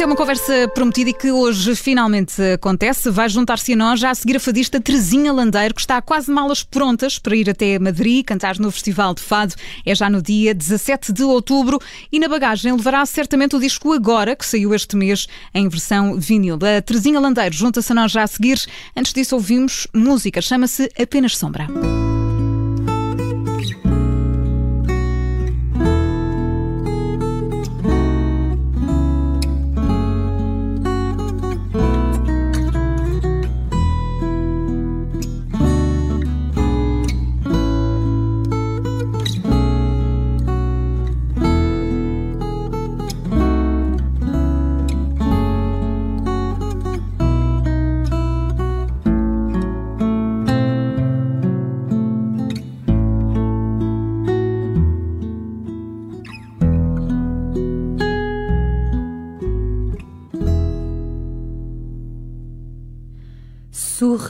Esta é uma conversa prometida e que hoje finalmente acontece. Vai juntar-se a nós já a seguir a fadista Terezinha Landeiro, que está quase malas prontas para ir até Madrid cantar no Festival de Fado. É já no dia 17 de outubro e na bagagem levará certamente o disco Agora, que saiu este mês em versão vinil. A Terezinha Landeiro junta-se a nós já a seguir. Antes disso ouvimos música, chama-se Apenas Sombra.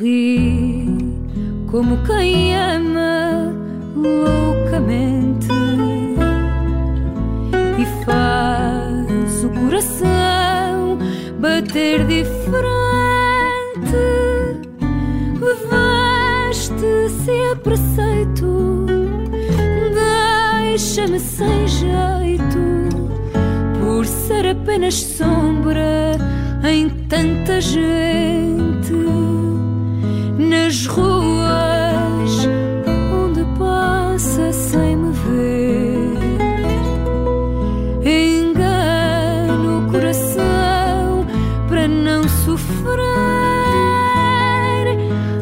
Sorri como quem ama loucamente e faz o coração bater diferente. Veste-se a preceito, deixa-me sem jeito por ser apenas sombra em tanta gente nas ruas onde passa sem me ver. Engano o coração para não sofrer.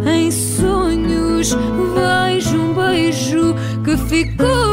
Em sonhos vejo um beijo que ficou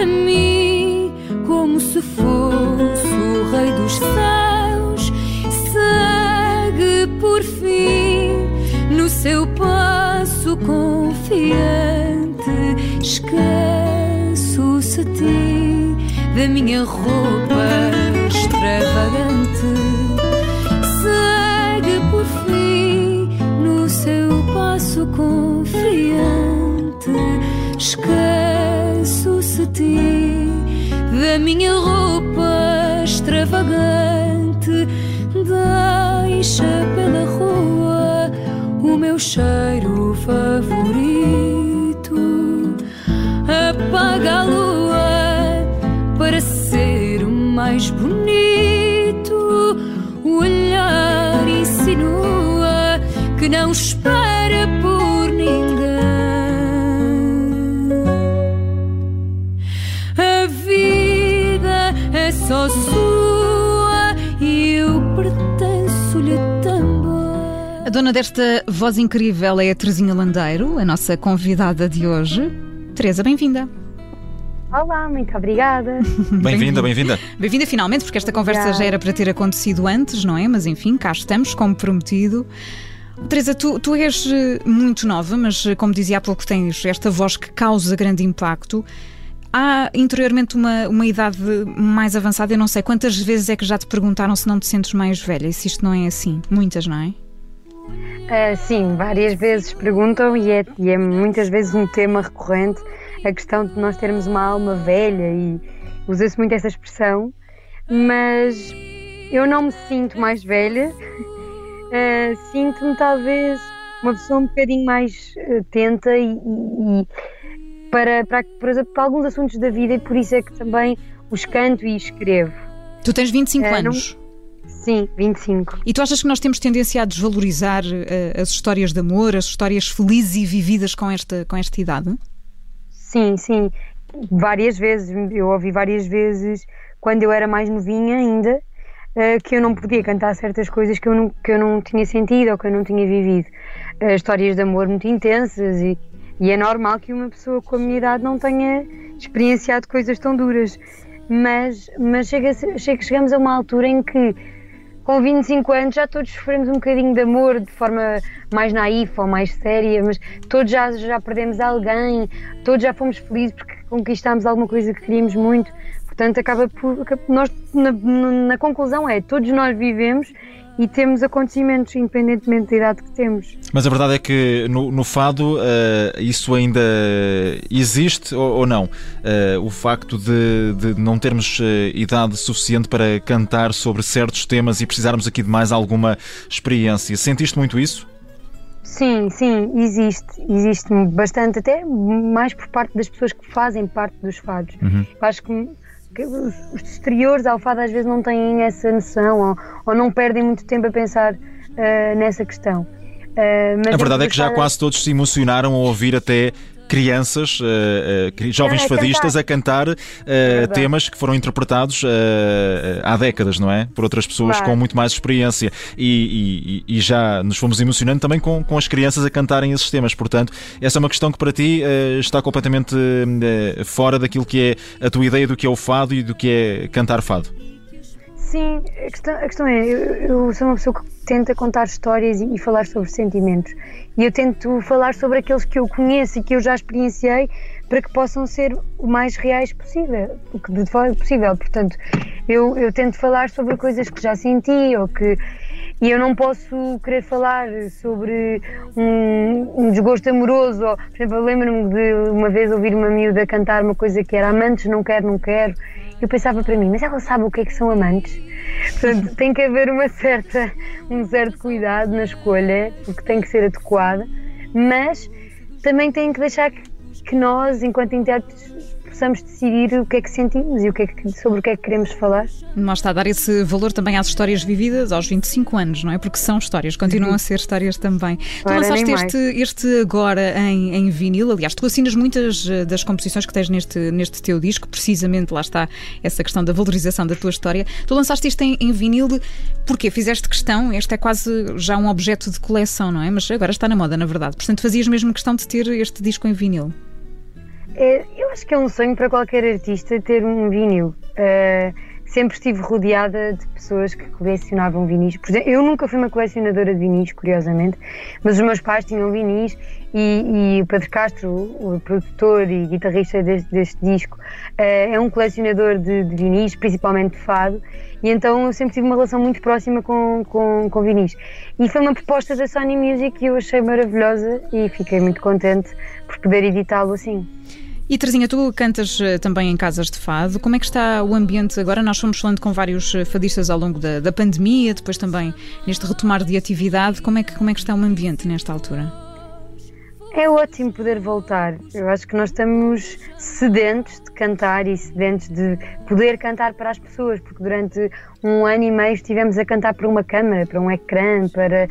para mim como se fosse o Rei dos Céus. Segue por fim no seu passo confiante. Esqueço-se ti da minha roupa extravagante confiante. Esqueço-se ti da minha roupa extravagante. Deixa pela rua o meu cheiro favorito. Apaga a lua para ser mais bonito. O olhar insinua que não espera por só sua e eu pertenço-lhe também. A dona desta voz incrível é a Terezinha Landeiro, a nossa convidada de hoje. Teresa, bem-vinda. Olá, muito obrigada. Bem-vinda, bem-vinda. Bem-vinda finalmente, porque esta conversa Obrigada. já era para ter acontecido antes, não é? Mas enfim, cá estamos, como prometido. Teresa, tu, tu és eh, muito nova, mas eh, como dizia há pouco, tens esta voz que causa grande impacto. Há interiormente uma, uma idade mais avançada, eu não sei quantas vezes é que já te perguntaram se não te sentes mais velha, se isto não é assim. Muitas, não é? Ah, sim, várias vezes perguntam e é, e é muitas vezes um tema recorrente a questão de nós termos uma alma velha e usa-se muito essa expressão, mas eu não me sinto mais velha, Ah, sinto-me talvez uma pessoa um bocadinho mais atenta e, e- e para, para, exemplo, para alguns assuntos da vida e por isso é que também os canto e escrevo. Tu tens 25 Eh, não- anos. Sim, 25. E tu achas que nós temos tendência a desvalorizar eh, as histórias de amor, as histórias felizes e vividas com esta, com esta idade? Sim, sim. Várias vezes, eu ouvi várias vezes, quando eu era mais novinha ainda, eh, que eu não podia cantar certas coisas que eu não, que eu não tinha sentido ou que eu não tinha vivido. Eh, histórias de amor muito intensas e E é normal que uma pessoa com a minha idade não tenha experienciado coisas tão duras. Mas, mas chega, chega, chegamos a uma altura em que, com 25 anos, já todos sofremos um bocadinho de amor de forma mais naif ou mais séria, mas todos já, já perdemos alguém, todos já fomos felizes porque conquistámos alguma coisa que queríamos muito. Portanto, acaba por. Nós, na, na conclusão, é todos nós vivemos e temos acontecimentos independentemente da idade que temos. Mas a verdade é que no, no fado uh, isso ainda existe ou, ou não? Uh, o facto de, de não termos uh, idade suficiente para cantar sobre certos temas e precisarmos aqui de mais alguma experiência. Sentiste muito isso? Sim, sim, existe. Existe bastante, até mais por parte das pessoas que fazem parte dos fados. Uhum. Acho que os, os exteriores ao fado às vezes não têm essa noção ou, ou não perdem muito tempo a pensar uh, nessa questão. Uh, a verdade é que já quase todos se emocionaram ao ouvir até crianças, uh, uh, jovens fadistas a cantar uh, é temas que foram interpretados há décadas, não é? Por outras pessoas claro. com muito mais experiência. E, e, e, já nos fomos emocionando também com, com as crianças a cantarem esses temas. Portanto, essa é uma questão que para ti está completamente fora daquilo que é a tua ideia do que é o fado e do que é cantar fado. Sim, a questão, a questão é, eu, eu, sou uma pessoa que tenta contar histórias e, e, falar sobre sentimentos. E eu tento falar sobre aqueles que eu conheço e que eu já experienciei para que possam ser o mais reais possível, o que de fora possível. Portanto, eu, eu tento falar sobre coisas que já senti ou que. E eu não posso querer falar sobre um, um desgosto amoroso. Ou, por exemplo, lembro-me de uma vez ouvir uma miúda cantar uma coisa que era amantes, não quero, não quero eu pensava para mim, mas ela sabe o que é que são amantes? Portanto, tem que haver uma certa, um certo cuidado na escolha, porque tem que ser adequada, mas também tem que deixar que, que nós, enquanto intérpretes, possamos decidir o que é que sentimos e o que é que, sobre o que é que queremos falar. Nós está a dar esse valor também às histórias vividas aos 25 anos, não é? Porque são histórias, continuam a ser histórias também. tu lançaste este, este agora em, em vinil, aliás, tu assinas muitas eh, das composições que tens neste, neste teu disco, precisamente lá está essa questão da valorização da tua história. Tu lançaste isto em, em vinil, porquê? Fizeste questão, este é quase já um objeto de coleção, não é? Mas agora está na moda, na verdade. Portanto, fazias mesmo questão de ter este disco em vinil. É, eu acho que é um sonho para qualquer artista ter um vinil. Uh, sempre estive rodeada de pessoas que colecionavam vinis. Por exemplo, eu nunca fui uma colecionadora de vinis, curiosamente, mas os meus pais tinham vinis e, e o Pedro Castro, o produtor e guitarrista deste, deste disco, uh, é um colecionador de, de, vinis, principalmente de fado, e então eu sempre tive uma relação muito próxima com, com, com vinis. E foi uma proposta da Sony Music que eu achei maravilhosa e fiquei muito contente por poder editá-lo assim. E Terezinha, tu cantas eh, também em casas de fado. Como é que está o ambiente agora? Nós fomos falando com vários eh, fadistas ao longo da, da pandemia, depois também neste retomar de atividade. Como é, que, como é que está o ambiente nesta altura? É ótimo poder voltar. Eu acho que nós estamos sedentos de cantar e sedentos de poder cantar para as pessoas, porque durante um ano e meio estivemos a cantar para uma câmara, para um ecrã, para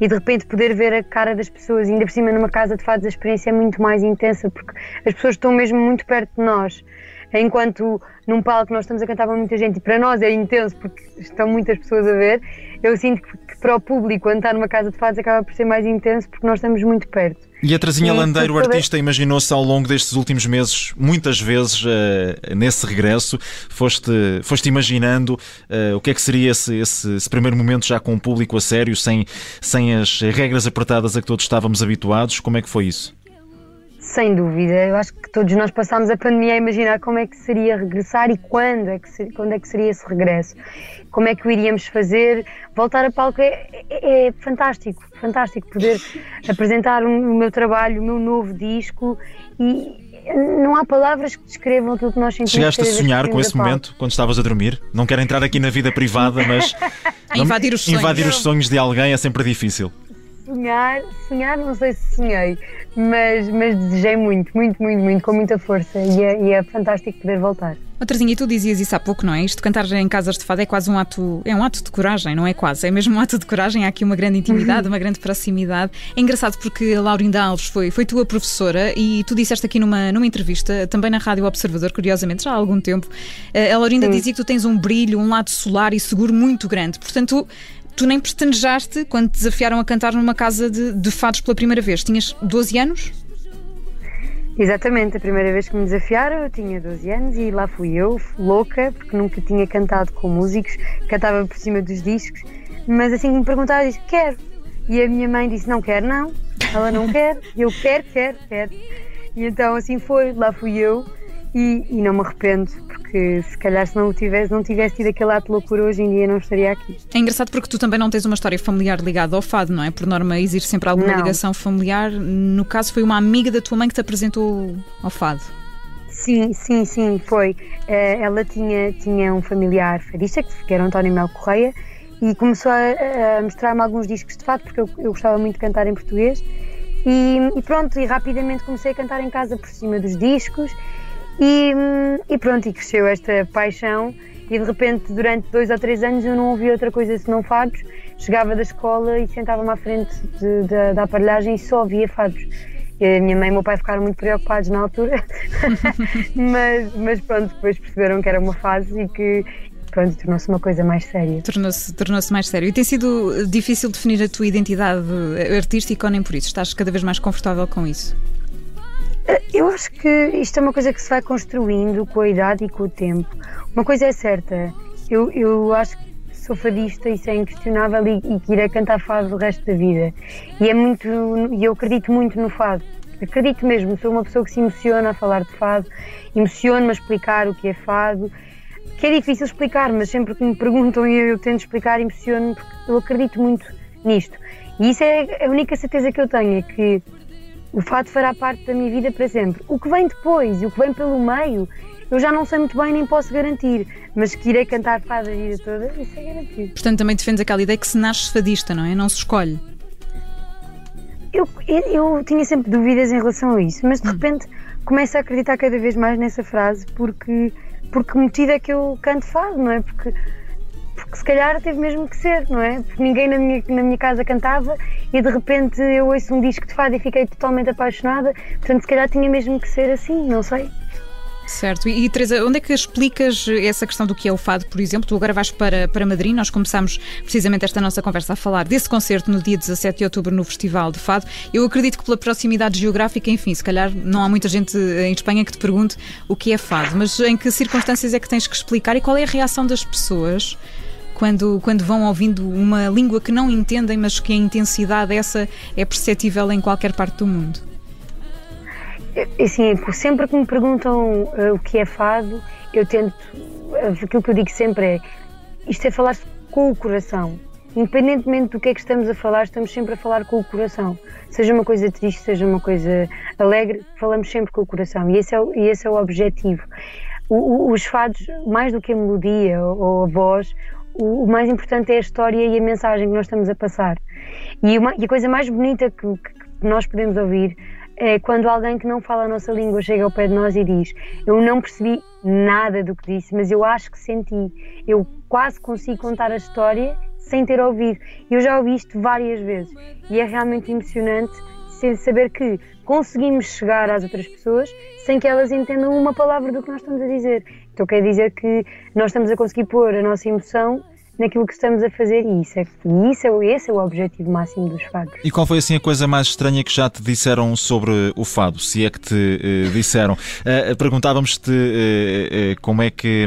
e de repente poder ver a cara das pessoas, ainda por cima numa casa de fados a experiência é muito mais intensa, porque as pessoas estão mesmo muito perto de nós. Enquanto num palco nós estamos a cantar para muita gente e para nós é intenso porque estão muitas pessoas a ver, eu sinto que para o público, quando está numa casa de fados, acaba por ser mais intenso porque nós estamos muito perto. E a Trazinha Landeiro, artista, imaginou-se ao longo destes últimos meses, muitas vezes, uh, nesse regresso, foste, foste imaginando uh, o que é que seria esse, esse, esse, primeiro momento já com o público a sério, sem, sem as regras apertadas a que todos estávamos habituados. Como é que foi isso? Sem dúvida, eu acho que todos nós passámos a pandemia a imaginar como é que seria regressar e quando é que seria, quando é que seria esse regresso, como é que o iríamos fazer. Voltar a palco é, é, é fantástico, fantástico poder apresentar um, o meu trabalho, o meu novo disco e não há palavras que descrevam tudo que nós sentimos. Chegaste a sonhar com esse momento quando estavas a dormir? Não quero entrar aqui na vida privada, mas invadir os sonhos. Invadir os sonhos de alguém é sempre difícil sonhar, sonhar não sei se sonhei, mas, mas desejei muito, muito, muito, muito, com muita força e é, e é fantástico poder voltar. Outrazinha, e tu dizias isso há pouco, não é? Isto cantar em casas de fado é quase um ato, é um ato de coragem, não é quase, é mesmo um ato de coragem, há aqui uma grande intimidade, uma grande proximidade. É engraçado porque a Laurinda Alves foi, foi tua professora e tu disseste aqui numa, numa entrevista, também na Rádio Observador, curiosamente, já há algum tempo, eh, a Laurinda Sim. dizia que tu tens um brilho, um lado solar e seguro muito grande, portanto tu nem pestanejaste quando te desafiaram a cantar numa casa de, de fados pela primeira vez. Tinhas 12 anos? Exatamente, a primeira vez que me desafiaram eu tinha 12 anos e lá fui eu, louca, porque nunca tinha cantado com músicos, cantava por cima dos discos, mas assim que me perguntaram, eu disse: Quero. E a minha mãe disse: Não quero, não, ela não quer, eu quero, quero, quero. E então assim foi, lá fui eu e, e, não me arrependo, porque se calhar se não tivesse, não tivesse tido aquele ato de loucura hoje em dia não estaria aqui. É engraçado porque tu também não tens uma história familiar ligada ao fado, não é? Por norma existe sempre alguma não. ligação familiar. No caso foi uma amiga da tua mãe que te apresentou ao fado. Sim, sim, sim, foi. Eh, ela tinha, tinha um familiar fadista, que era António Mel Correia, e começou a, a mostrar-me alguns discos de fado, porque eu, eu gostava muito de cantar em português. E, e, pronto, e rapidamente comecei a cantar em casa por cima dos discos e, e, pronto, e cresceu esta paixão e de repente durante dois ou três anos eu não ouvia outra coisa senão fados. Chegava da escola e sentava-me à frente de, de, da aparelhagem e só ouvia fados. E a minha mãe e o meu pai ficaram muito preocupados na altura, mas, mas pronto, depois perceberam que era uma fase e que, pronto, tornou-se uma coisa mais séria. Tornou-se tornou mais sério. E tem sido difícil definir a tua identidade artística ou nem por isso? Estás cada vez mais confortável com isso? Eu acho que isto é uma coisa que se vai construindo com a idade e com o tempo. Uma coisa é certa, eu, eu acho que sou fadista, isso é inquestionável e, e que irei cantar fado o resto da vida. E é muito, eu acredito muito no fado. Acredito mesmo, sou uma pessoa que se emociona a falar de fado, emociono-me a explicar o que é fado, que é difícil explicar, mas sempre que me perguntam e eu, eu tento explicar, emociono-me porque eu acredito muito nisto. E isso é a única certeza que eu tenho, é que o fado fará parte da minha vida para sempre. O que vem depois e o que vem pelo meio, eu já não sei muito bem nem posso garantir, mas que irei cantar fado a vida toda, isso é garantido. Portanto, também defendes aquela ideia que se nasce fadista, não é? Não se escolhe. Eu, eu, eu tinha sempre dúvidas em relação a isso, mas de hum. repente começo a acreditar cada vez mais nessa frase porque, porque motivo é que eu canto fado, não é? Porque porque se calhar teve mesmo que ser, não é? Porque ninguém na minha, na minha casa cantava e de repente eu ouço um disco de fado e fiquei totalmente apaixonada, portanto se calhar tinha mesmo que ser assim, não sei. Certo. E, e Teresa, onde é que explicas essa questão do que é o fado, por exemplo? Tu agora vais para, para Madrid, nós começámos precisamente esta nossa conversa a falar desse concerto no dia 17 de outubro no Festival de Fado. Eu acredito que pela proximidade geográfica, enfim, se calhar não há muita gente em Espanha que te pergunte o que é fado, mas em que circunstâncias é que tens que explicar e qual é a reação das pessoas quando, quando vão ouvindo uma língua que não entendem, mas que a intensidade essa é perceptível em qualquer parte do mundo? Assim, sempre que me perguntam uh, o que é fado, eu tento. Uh, aquilo que eu digo sempre é: isto é falar com o coração. Independentemente do que é que estamos a falar, estamos sempre a falar com o coração. Seja uma coisa triste, seja uma coisa alegre, falamos sempre com o coração. E esse é, e esse é o objetivo. O, o, os fados, mais do que a melodia ou a voz, o, o, mais importante é a história e a mensagem que nós estamos a passar. E, uma, e a coisa mais bonita que, que, nós podemos ouvir é quando alguém que não fala a nossa língua chega ao pé de nós e diz: Eu não percebi nada do que disse, mas eu acho que senti. Eu quase consigo contar a história sem ter ouvido. Eu já ouvi isto várias vezes e é realmente emocionante saber que conseguimos chegar às outras pessoas sem que elas entendam uma palavra do que nós estamos a dizer. Então quer dizer que nós estamos a conseguir pôr a nossa emoção naquilo que estamos a fazer e isso é, isso é, esse é o objetivo máximo dos fados. E qual foi assim a coisa mais estranha que já te disseram sobre o fado, se é que te uh, disseram? Uh, Perguntávamos-te uh, como é que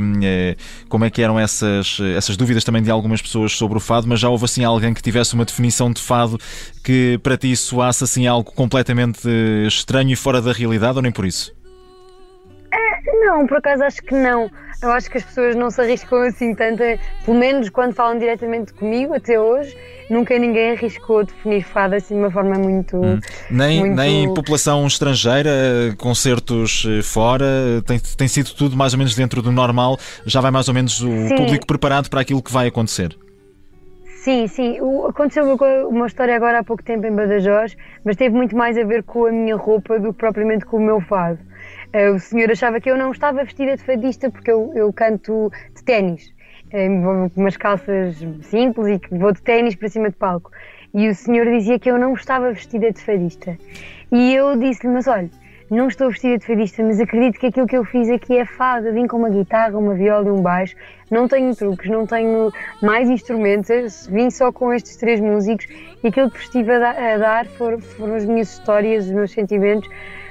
como é que eram essas essas dúvidas também de algumas pessoas sobre o fado, mas já houve assim alguém que tivesse uma definição de fado que para ti soasse assim algo completamente estranho e fora da realidade ou nem por isso? Não, por acaso acho que não. Eu acho que as pessoas não se arriscam assim tanto, pelo menos quando falam diretamente comigo, até hoje, nunca ninguém arriscou definir fado assim de uma forma muito. Hum. Nem, muito... nem população estrangeira, concertos eh, fora, tem, tem sido tudo mais ou menos dentro do normal, já vai mais ou menos o Sim. público preparado para aquilo que vai acontecer. Sim, sim. O, aconteceu uma história agora há pouco tempo em Badajoz, mas teve muito mais a ver com a minha roupa do que propriamente com o meu fado. Uh, o senhor achava que eu não estava vestida de fadista porque eu, eu canto de ténis, uh, com umas calças simples e vou de ténis para cima de palco. E o senhor dizia que eu não estava vestida de fadista. E eu disse-lhe, mas olha, não estou vestida de fadista, mas acredito que aquilo que eu fiz aqui é fado. vim com uma guitarra, uma viola e um baixo. Não tenho truques, não tenho mais instrumentos. Vim só com estes três músicos e aquilo que estive a dar foram, foram as minhas histórias, os meus sentimentos.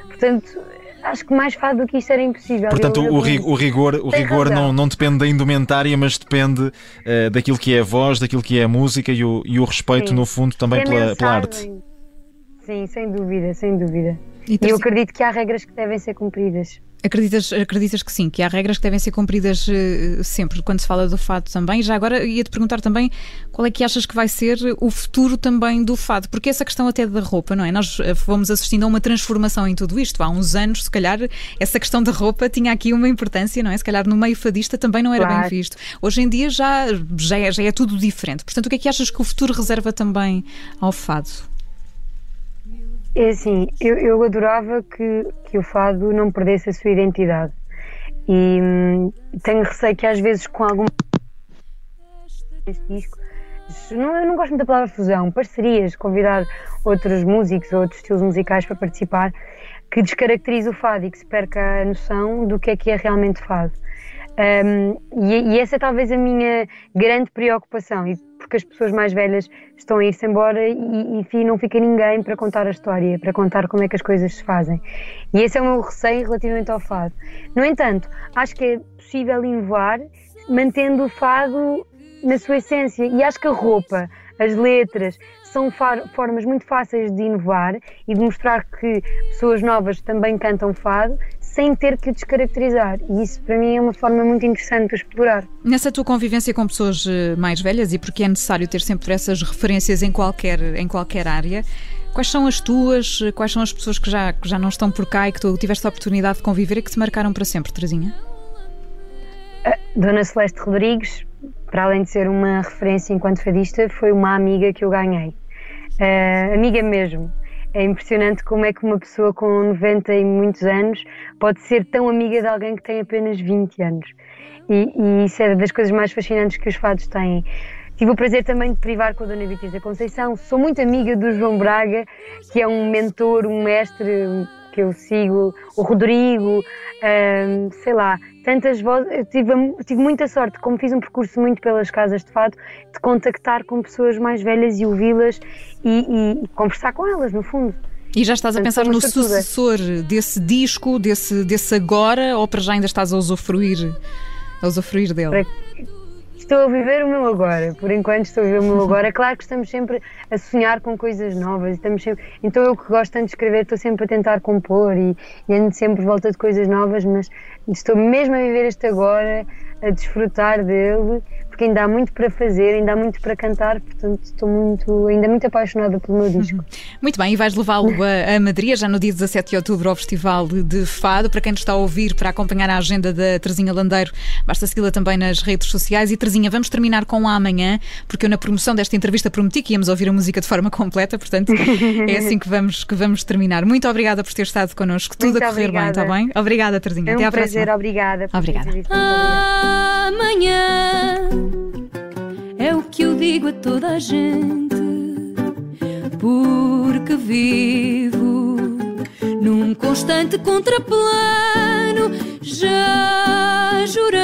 Portanto, acho que mais fado do que isto era impossível. Portanto, eu, eu, o, o, rigor, o rigor não, não depende da indumentária, mas depende uh, daquilo que é a voz, daquilo que é a música e o, e o respeito, Sim. no fundo, também é pela, pela, arte. Sim, sem dúvida, sem dúvida. E eu acredito que há regras que devem ser cumpridas. Acreditas, acreditas que sim, que há regras que devem ser cumpridas uh, sempre quando se fala do fado também. Já agora ia-te perguntar também qual é que achas que vai ser o futuro também do fado, porque essa questão até da roupa, não é? Nós eh, fomos assistindo a uma transformação em tudo isto. Há uns anos, se calhar, essa questão da roupa tinha aqui uma importância, não é? Se calhar no meio fadista também não era claro. bem visto. Hoje em dia já, já, é, já é tudo diferente. Portanto, o que é que achas que o futuro reserva também ao fado? É assim, eu, eu adorava que, que o fado não perdesse a sua identidade. E hum, tenho receio que às vezes com algum disco, não, eu não gosto muito da palavra fusão, parcerias, convidar outros músicos ou outros estilos musicais para participar, que descaracterize o fado e que se perca a noção do que é que é realmente fado. Um, e, e, essa é talvez a minha grande preocupação, e porque as pessoas mais velhas estão a ir-se embora e, enfim, não fica ninguém para contar a história, para contar como é que as coisas se fazem. E esse é o meu receio relativamente ao fado. No entanto, acho que é possível inovar mantendo o fado na sua essência, e acho que a roupa, as letras, são formas muito fáceis de inovar e de mostrar que pessoas novas também cantam fado sem ter que descaracterizar. E isso para mim é uma forma muito interessante de explorar. Nessa tua convivência com pessoas eh, mais velhas e porque é necessário ter sempre essas referências em qualquer, em qualquer área, Quais são as tuas, quais são as pessoas que já, que já não estão por cá e que tu tiveste a oportunidade de conviver e que te marcaram para sempre, Terezinha? Dona Celeste Rodrigues, para além de ser uma referência enquanto fadista, foi uma amiga que eu ganhei. Uh, amiga mesmo. É impressionante como é que uma pessoa com 90 e muitos anos pode ser tão amiga de alguém que tem apenas 20 anos. E, e isso é das coisas mais fascinantes que os fados têm. Tive o prazer também de privar com a Dona Beatriz da Conceição. Sou muito amiga do João Braga, que é um mentor, um mestre que eu sigo, o Rodrigo, um, sei lá, tantas vozes. Eu tive, tive muita sorte, como fiz um percurso muito pelas casas de fado, de contactar com pessoas mais velhas e ouvi-las e, e, conversar com elas, no fundo. E já estás a pensar no sucessor desse disco, desse, desse agora, ou para já ainda estás a usufruir, a usufruir dele? Estou a viver o meu agora, por enquanto estou a viver o meu agora. É claro que estamos sempre a sonhar com coisas novas, estamos sempre... então eu que gosto tanto de escrever, estou sempre a tentar compor e, e ando sempre volta de coisas novas, mas estou mesmo a viver este agora, a desfrutar dele, porque ainda há muito para fazer, ainda há muito para cantar, portanto estou muito, ainda muito apaixonada pelo meu disco. Uhum. Muito bem, e vais levá-lo a, a Madrid, já no dia 17 de outubro, ao Festival de Fado. Para quem nos está a ouvir, para acompanhar a agenda da Terezinha Landeiro, basta segui-la também nas redes sociais. E Terezinha, vamos terminar com a amanhã, porque eu na promoção desta entrevista prometi que íamos ouvir a música de forma completa, portanto é assim que vamos, que vamos terminar. Muito obrigada por ter estado connosco, tudo muito a correr obrigada. bem, está bem? Obrigada, Terezinha. É um Até à prazer, próxima. obrigada. Obrigada. Amanhã é o que eu digo a toda a gente, porque vivo num constante contraplano. Já jurei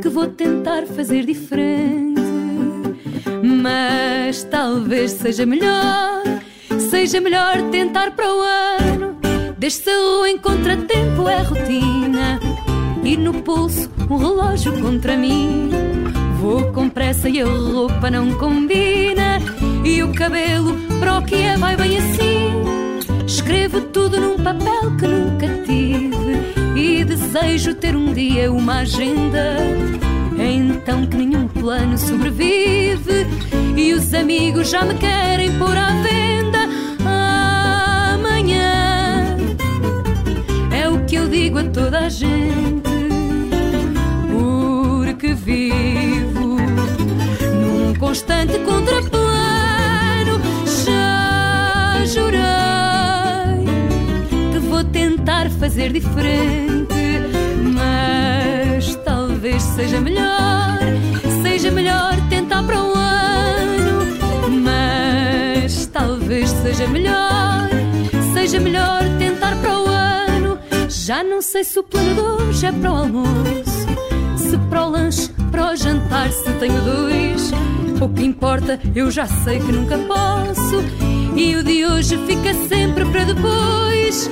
que vou tentar fazer diferente, mas talvez seja melhor, seja melhor tentar para o ano. Desde o em contratempo é rotina e no pulso um relógio contra mim. Vou com pressa e a roupa não combina. E o cabelo para o que é vai bem assim. Escrevo tudo num papel que nunca tive. E desejo ter um dia uma agenda. É então que nenhum plano sobrevive. E os amigos já me querem pôr à venda. Amanhã é o que eu digo a toda a gente. Vivo num constante contraplano. Já jurei que vou tentar fazer diferente, mas talvez seja melhor, seja melhor tentar para o ano, mas talvez seja melhor, seja melhor tentar para o ano. Já não sei se o plano de hoje é para o almoço lanche, para o jantar, se tenho dois. Pouco importa, eu já sei que nunca posso. E o de hoje fica sempre para depois.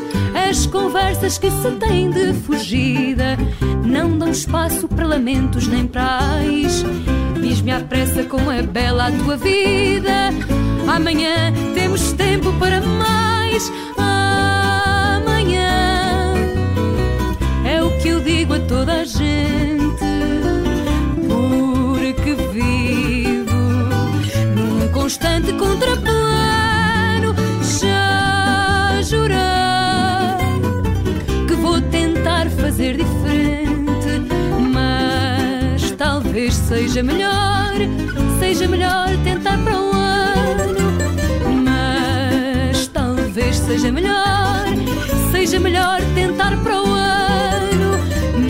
As conversas que se têm de fugida não dão espaço para lamentos nem prais. Diz-me à pressa como é bela a tua vida. Amanhã temos tempo para mais. Amanhã é o que eu digo a toda a gente. Constante contraplano. Já jurei que vou tentar fazer diferente, mas talvez seja melhor, seja melhor tentar para o ano. Mas talvez seja melhor, seja melhor tentar para o ano.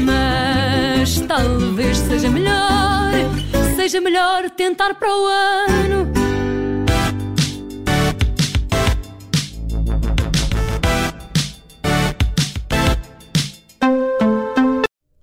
Mas talvez seja melhor, seja melhor tentar para o ano.